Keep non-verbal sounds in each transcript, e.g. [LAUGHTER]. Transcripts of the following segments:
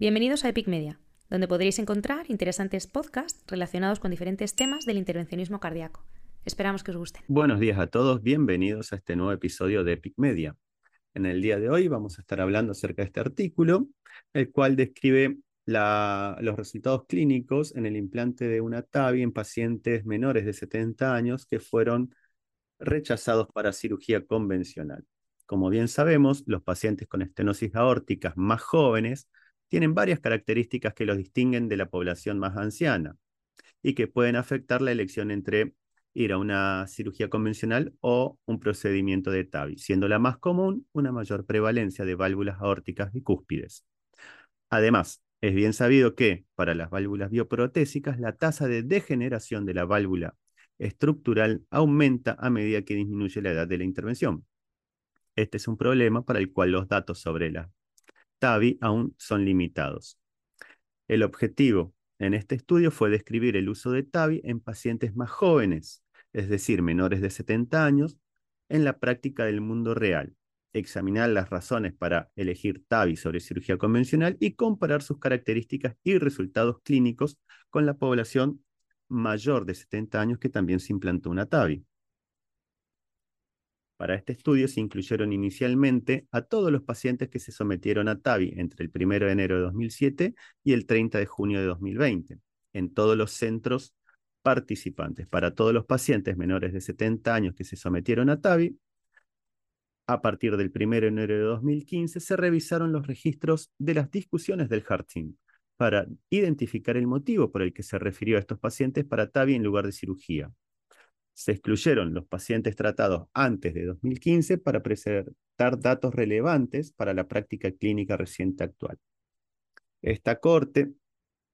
Bienvenidos a Epic Media, donde podréis encontrar interesantes podcasts relacionados con diferentes temas del intervencionismo cardíaco. Esperamos que os gusten. Buenos días a todos, bienvenidos a este nuevo episodio de Epic Media. En el día de hoy vamos a estar hablando acerca de este artículo, el cual describe los resultados clínicos en el implante de una TAVI en pacientes menores de 70 años que fueron rechazados para cirugía convencional. Como bien sabemos, los pacientes con estenosis aórticas más jóvenes tienen varias características que los distinguen de la población más anciana y que pueden afectar la elección entre ir a una cirugía convencional o un procedimiento de TAVI, siendo la más común una mayor prevalencia de válvulas aórticas bicúspides. Además, es bien sabido que para las válvulas bioprotésicas la tasa de degeneración de la válvula estructural aumenta a medida que disminuye la edad de la intervención. Este es un problema para el cual los datos sobre la TAVI aún son limitados. El objetivo en este estudio fue describir el uso de TAVI en pacientes más jóvenes, es decir, menores de 70 años, en la práctica del mundo real, examinar las razones para elegir TAVI sobre cirugía convencional y comparar sus características y resultados clínicos con la población mayor de 70 años que también se implantó una TAVI. Para este estudio se incluyeron inicialmente a todos los pacientes que se sometieron a TAVI entre el 1 de enero de 2007 y el 30 de junio de 2020, en todos los centros participantes. Para todos los pacientes menores de 70 años que se sometieron a TAVI, a partir del 1 de enero de 2015 se revisaron los registros de las discusiones del HART Team para identificar el motivo por el que se refirió a estos pacientes para TAVI en lugar de cirugía se excluyeron los pacientes tratados antes de 2015 para presentar datos relevantes para la práctica clínica reciente actual. Esta corte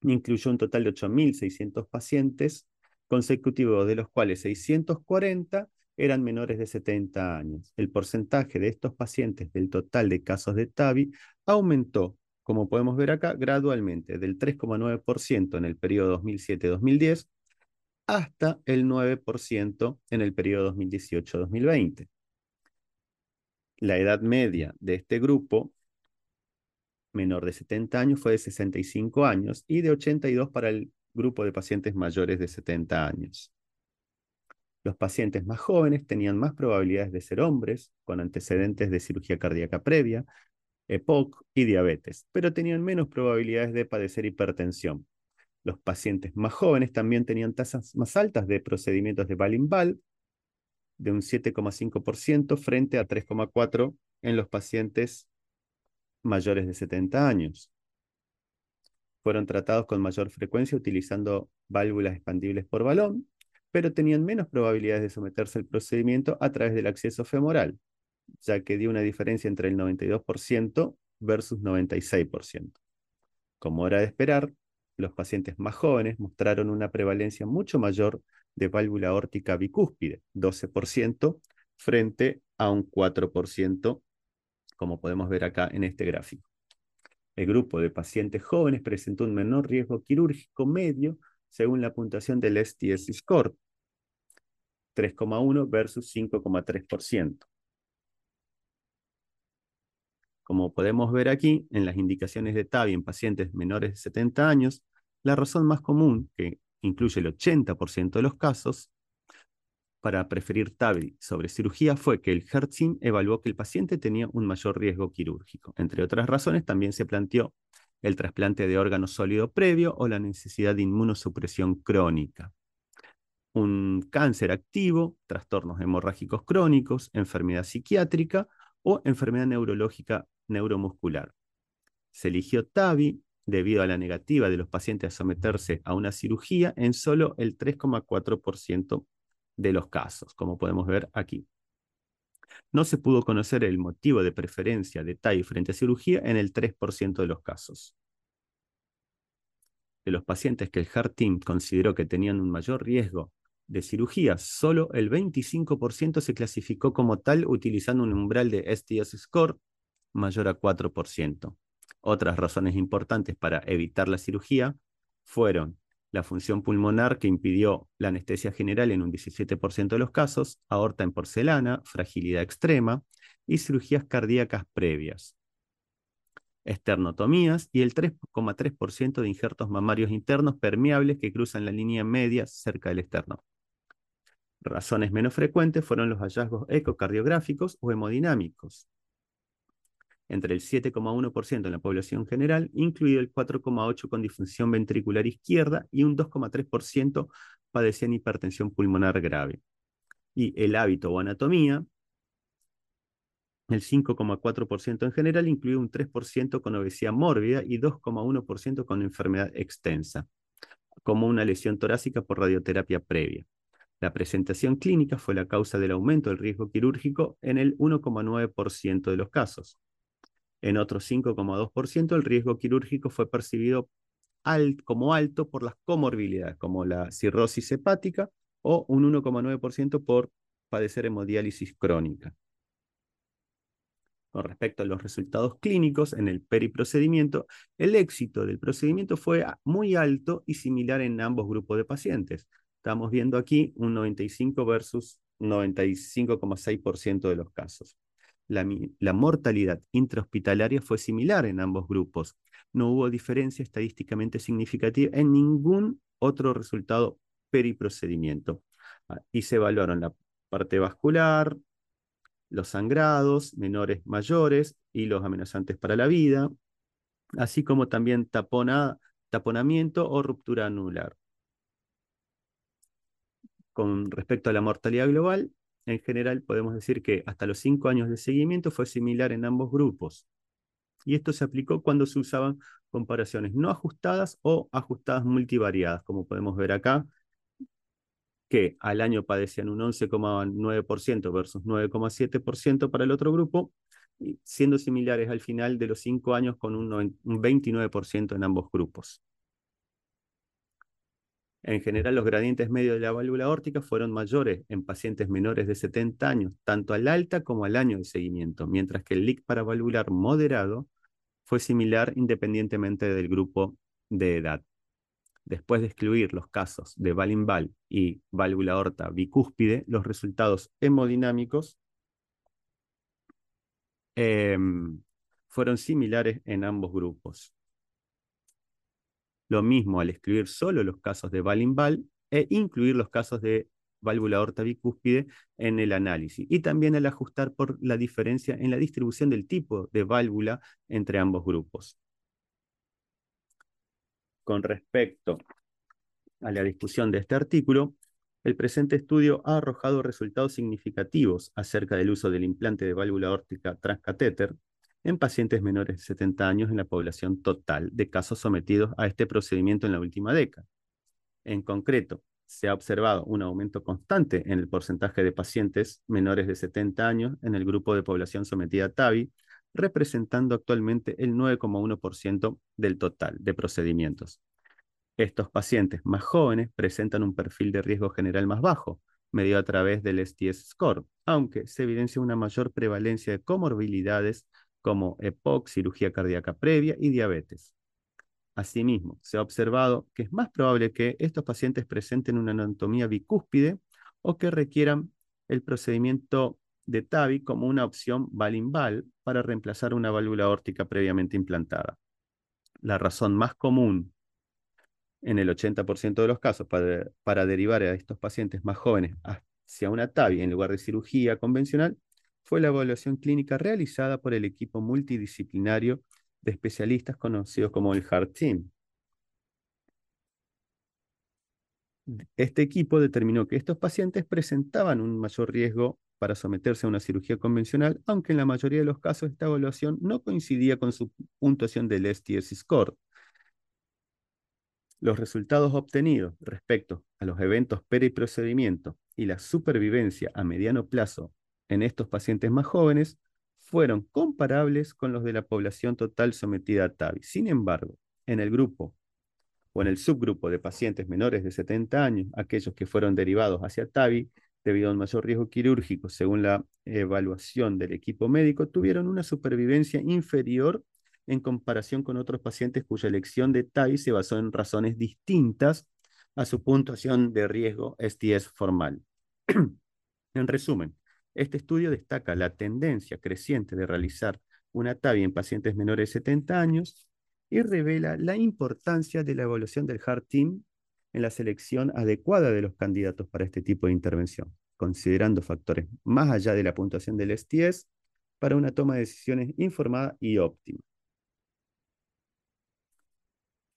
incluyó un total de 8.600 pacientes consecutivos, de los cuales 640 eran menores de 70 años. El porcentaje de estos pacientes del total de casos de TAVI aumentó, como podemos ver acá, gradualmente, del 3,9% en el periodo 2007-2010 hasta el 9% en el periodo 2018-2020. La edad media de este grupo menor de 70 años fue de 65 años y de 82 para el grupo de pacientes mayores de 70 años. Los pacientes más jóvenes tenían más probabilidades de ser hombres, con antecedentes de cirugía cardíaca previa, EPOC y diabetes, pero tenían menos probabilidades de padecer hipertensión, los pacientes más jóvenes también tenían tasas más altas de procedimientos de Balimbal, de un 7,5% frente a 3,4% en los pacientes mayores de 70 años. Fueron tratados con mayor frecuencia utilizando válvulas expandibles por balón, pero tenían menos probabilidades de someterse al procedimiento a través del acceso femoral, ya que dio una diferencia entre el 92% versus 96%. Como era de esperar, los pacientes más jóvenes mostraron una prevalencia mucho mayor de válvula aórtica bicúspide, 12%, frente a un 4%, como podemos ver acá en este gráfico. El grupo de pacientes jóvenes presentó un menor riesgo quirúrgico medio según la puntuación del STS score, 3,1 versus 5,3%. Como podemos ver aquí, en las indicaciones de TAVI en pacientes menores de 70 años, la razón más común, que incluye el 80% de los casos, para preferir TAVI sobre cirugía fue que el Hertzin evaluó que el paciente tenía un mayor riesgo quirúrgico. Entre otras razones, también se planteó el trasplante de órgano sólido previo o la necesidad de inmunosupresión crónica. Un cáncer activo, trastornos hemorrágicos crónicos, enfermedad psiquiátrica o enfermedad neurológica neuromuscular. Se eligió TAVI debido a la negativa de los pacientes a someterse a una cirugía en solo el 3,4% de los casos, como podemos ver aquí. No se pudo conocer el motivo de preferencia de TAVI frente a cirugía en el 3% de los casos. De los pacientes que el HART Team consideró que tenían un mayor riesgo de cirugía, solo el 25% se clasificó como tal utilizando un umbral de STS score mayor a 4%. Otras razones importantes para evitar la cirugía fueron la función pulmonar que impidió la anestesia general en un 17% de los casos, aorta en porcelana, fragilidad extrema y cirugías cardíacas previas. esternotomías y el 3,3% de injertos mamarios internos permeables que cruzan la línea media cerca del esterno. Razones menos frecuentes fueron los hallazgos ecocardiográficos o hemodinámicos, entre el 7,1% en la población general, incluido el 4,8% con disfunción ventricular izquierda y un 2,3% padecían hipertensión pulmonar grave. Y el hábito o anatomía, el 5,4% en general, incluye un 3% con obesidad mórbida y 2,1% con enfermedad extensa, como una lesión torácica por radioterapia previa. La presentación clínica fue la causa del aumento del riesgo quirúrgico en el 1,9% de los casos. En otro 5,2%, el riesgo quirúrgico fue percibido como alto por las comorbilidades, como la cirrosis hepática, o un 1,9% por padecer hemodiálisis crónica. Con respecto a los resultados clínicos en el periprocedimiento, el éxito del procedimiento fue muy alto y similar en ambos grupos de pacientes. Estamos viendo aquí un 95 versus 95,6% de los casos la, mortalidad intrahospitalaria fue similar en ambos grupos. No hubo diferencia estadísticamente significativa en ningún otro resultado periprocedimiento. Ah, y se evaluaron la parte vascular, los sangrados menores mayores y los amenazantes para la vida, así como también taponamiento o ruptura anular. Con respecto a la mortalidad global, en general podemos decir que hasta los cinco años de seguimiento fue similar en ambos grupos. Y esto se aplicó cuando se usaban comparaciones no ajustadas o ajustadas multivariadas, como podemos ver acá, que al año padecían un 11,9% versus 9,7% para el otro grupo, siendo similares al final de los cinco años con un 29% en ambos grupos. En general, los gradientes medios de la válvula aórtica fueron mayores en pacientes menores de 70 años, tanto al alta como al año de seguimiento, mientras que el leak paravalvular moderado fue similar independientemente del grupo de edad. Después de excluir los casos de Valinval y válvula aorta bicúspide, los resultados hemodinámicos em, fueron similares en ambos grupos. Lo mismo al excluir solo los casos de Balinval e incluir los casos de válvula aorta bicúspide en el análisis. Y también al ajustar por la diferencia en la distribución del tipo de válvula entre ambos grupos. Con respecto a la discusión de este artículo, el presente estudio ha arrojado resultados significativos acerca del uso del implante de válvula aórtica transcatéter en pacientes menores de 70 años en la población total de casos sometidos a este procedimiento en la última década. En concreto, se ha observado un aumento constante en el porcentaje de pacientes menores de 70 años en el grupo de población sometida a TAVI, representando actualmente el 9,1% del total de procedimientos. Estos pacientes más jóvenes presentan un perfil de riesgo general más bajo, medido a través del STS score, aunque se evidencia una mayor prevalencia de comorbilidades como EPOC, cirugía cardíaca previa y diabetes. Asimismo, se ha observado que es más probable que estos pacientes presenten una anatomía bicúspide o que requieran el procedimiento de TAVI como una opción valinval para reemplazar una válvula aórtica previamente implantada. La razón más común en el 80% de los casos para, para, derivar a estos pacientes más jóvenes hacia una TAVI en lugar de cirugía convencional fue la evaluación clínica realizada por el equipo multidisciplinario de especialistas conocidos como el HART Team. Este equipo determinó que estos pacientes presentaban un mayor riesgo para someterse a una cirugía convencional, aunque en la mayoría de los casos esta evaluación no coincidía con su puntuación del STS score. Los resultados obtenidos respecto a los eventos periprocedimiento y la supervivencia a mediano plazo en estos pacientes más jóvenes fueron comparables con los de la población total sometida a TAVI. Sin embargo, en el grupo o en el subgrupo de pacientes menores de 70 años, aquellos que fueron derivados hacia TAVI debido a un mayor riesgo quirúrgico, según la evaluación del equipo médico, tuvieron una supervivencia inferior en comparación con otros pacientes cuya elección de TAVI se basó en razones distintas a su puntuación de riesgo STS formal. [CLEARS THROAT] en resumen, este estudio destaca la tendencia creciente de realizar una TAVI en pacientes menores de 70 años y revela la importancia de la evaluación del HART Team en la selección adecuada de los candidatos para este tipo de intervención, considerando factores más allá de la puntuación del STS para una toma de decisiones informada y óptima.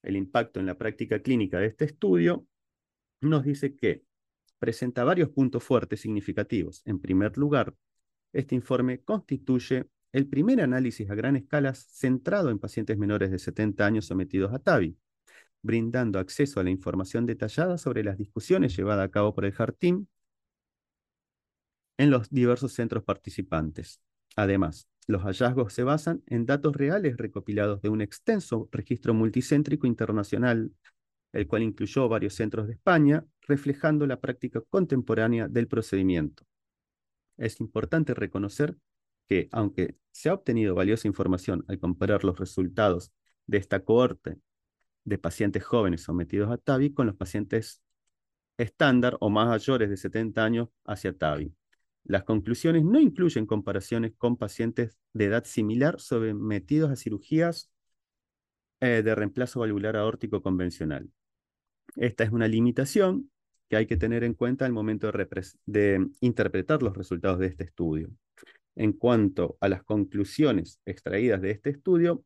El impacto en la práctica clínica de este estudio nos dice que presenta varios puntos fuertes significativos. En primer lugar, este informe constituye el primer análisis a gran escala centrado en pacientes menores de 70 años sometidos a TAVI, brindando acceso a la información detallada sobre las discusiones llevadas a cabo por el HART Team en los diversos centros participantes. Además, los hallazgos se basan en datos reales recopilados de un extenso registro multicéntrico internacional, el cual incluyó varios centros de España, reflejando la práctica contemporánea del procedimiento. Es importante reconocer que, aunque se ha obtenido valiosa información al comparar los resultados de esta cohorte de pacientes jóvenes sometidos a TAVI con los pacientes estándar o más mayores de 70 años hacia TAVI. Las conclusiones no incluyen comparaciones con pacientes de edad similar sometidos a cirugías eh, de reemplazo valvular aórtico convencional. Esta es una limitación que hay que tener en cuenta al momento de, interpretar los resultados de este estudio. En cuanto a las conclusiones extraídas de este estudio,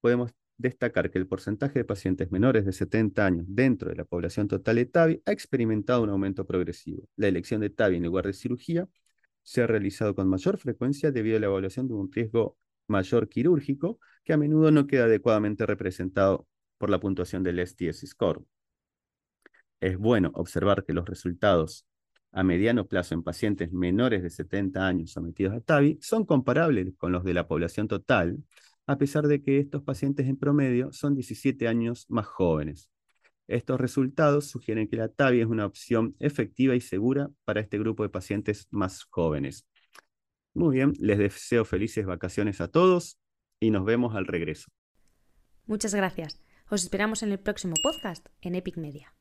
podemos destacar que el porcentaje de pacientes menores de 70 años dentro de la población total de TAVI ha experimentado un aumento progresivo. La elección de TAVI en lugar de cirugía se ha realizado con mayor frecuencia debido a la evaluación de un riesgo mayor quirúrgico que a menudo no queda adecuadamente representado por la puntuación del STS score. Es bueno observar que los resultados a mediano plazo en pacientes menores de 70 años sometidos a TAVI son comparables con los de la población total, a pesar de que estos pacientes en promedio son 17 años más jóvenes. Estos resultados sugieren que la TAVI es una opción efectiva y segura para este grupo de pacientes más jóvenes. Muy bien, les deseo felices vacaciones a todos y nos vemos al regreso. Muchas gracias. Os esperamos en el próximo podcast en Epic Media.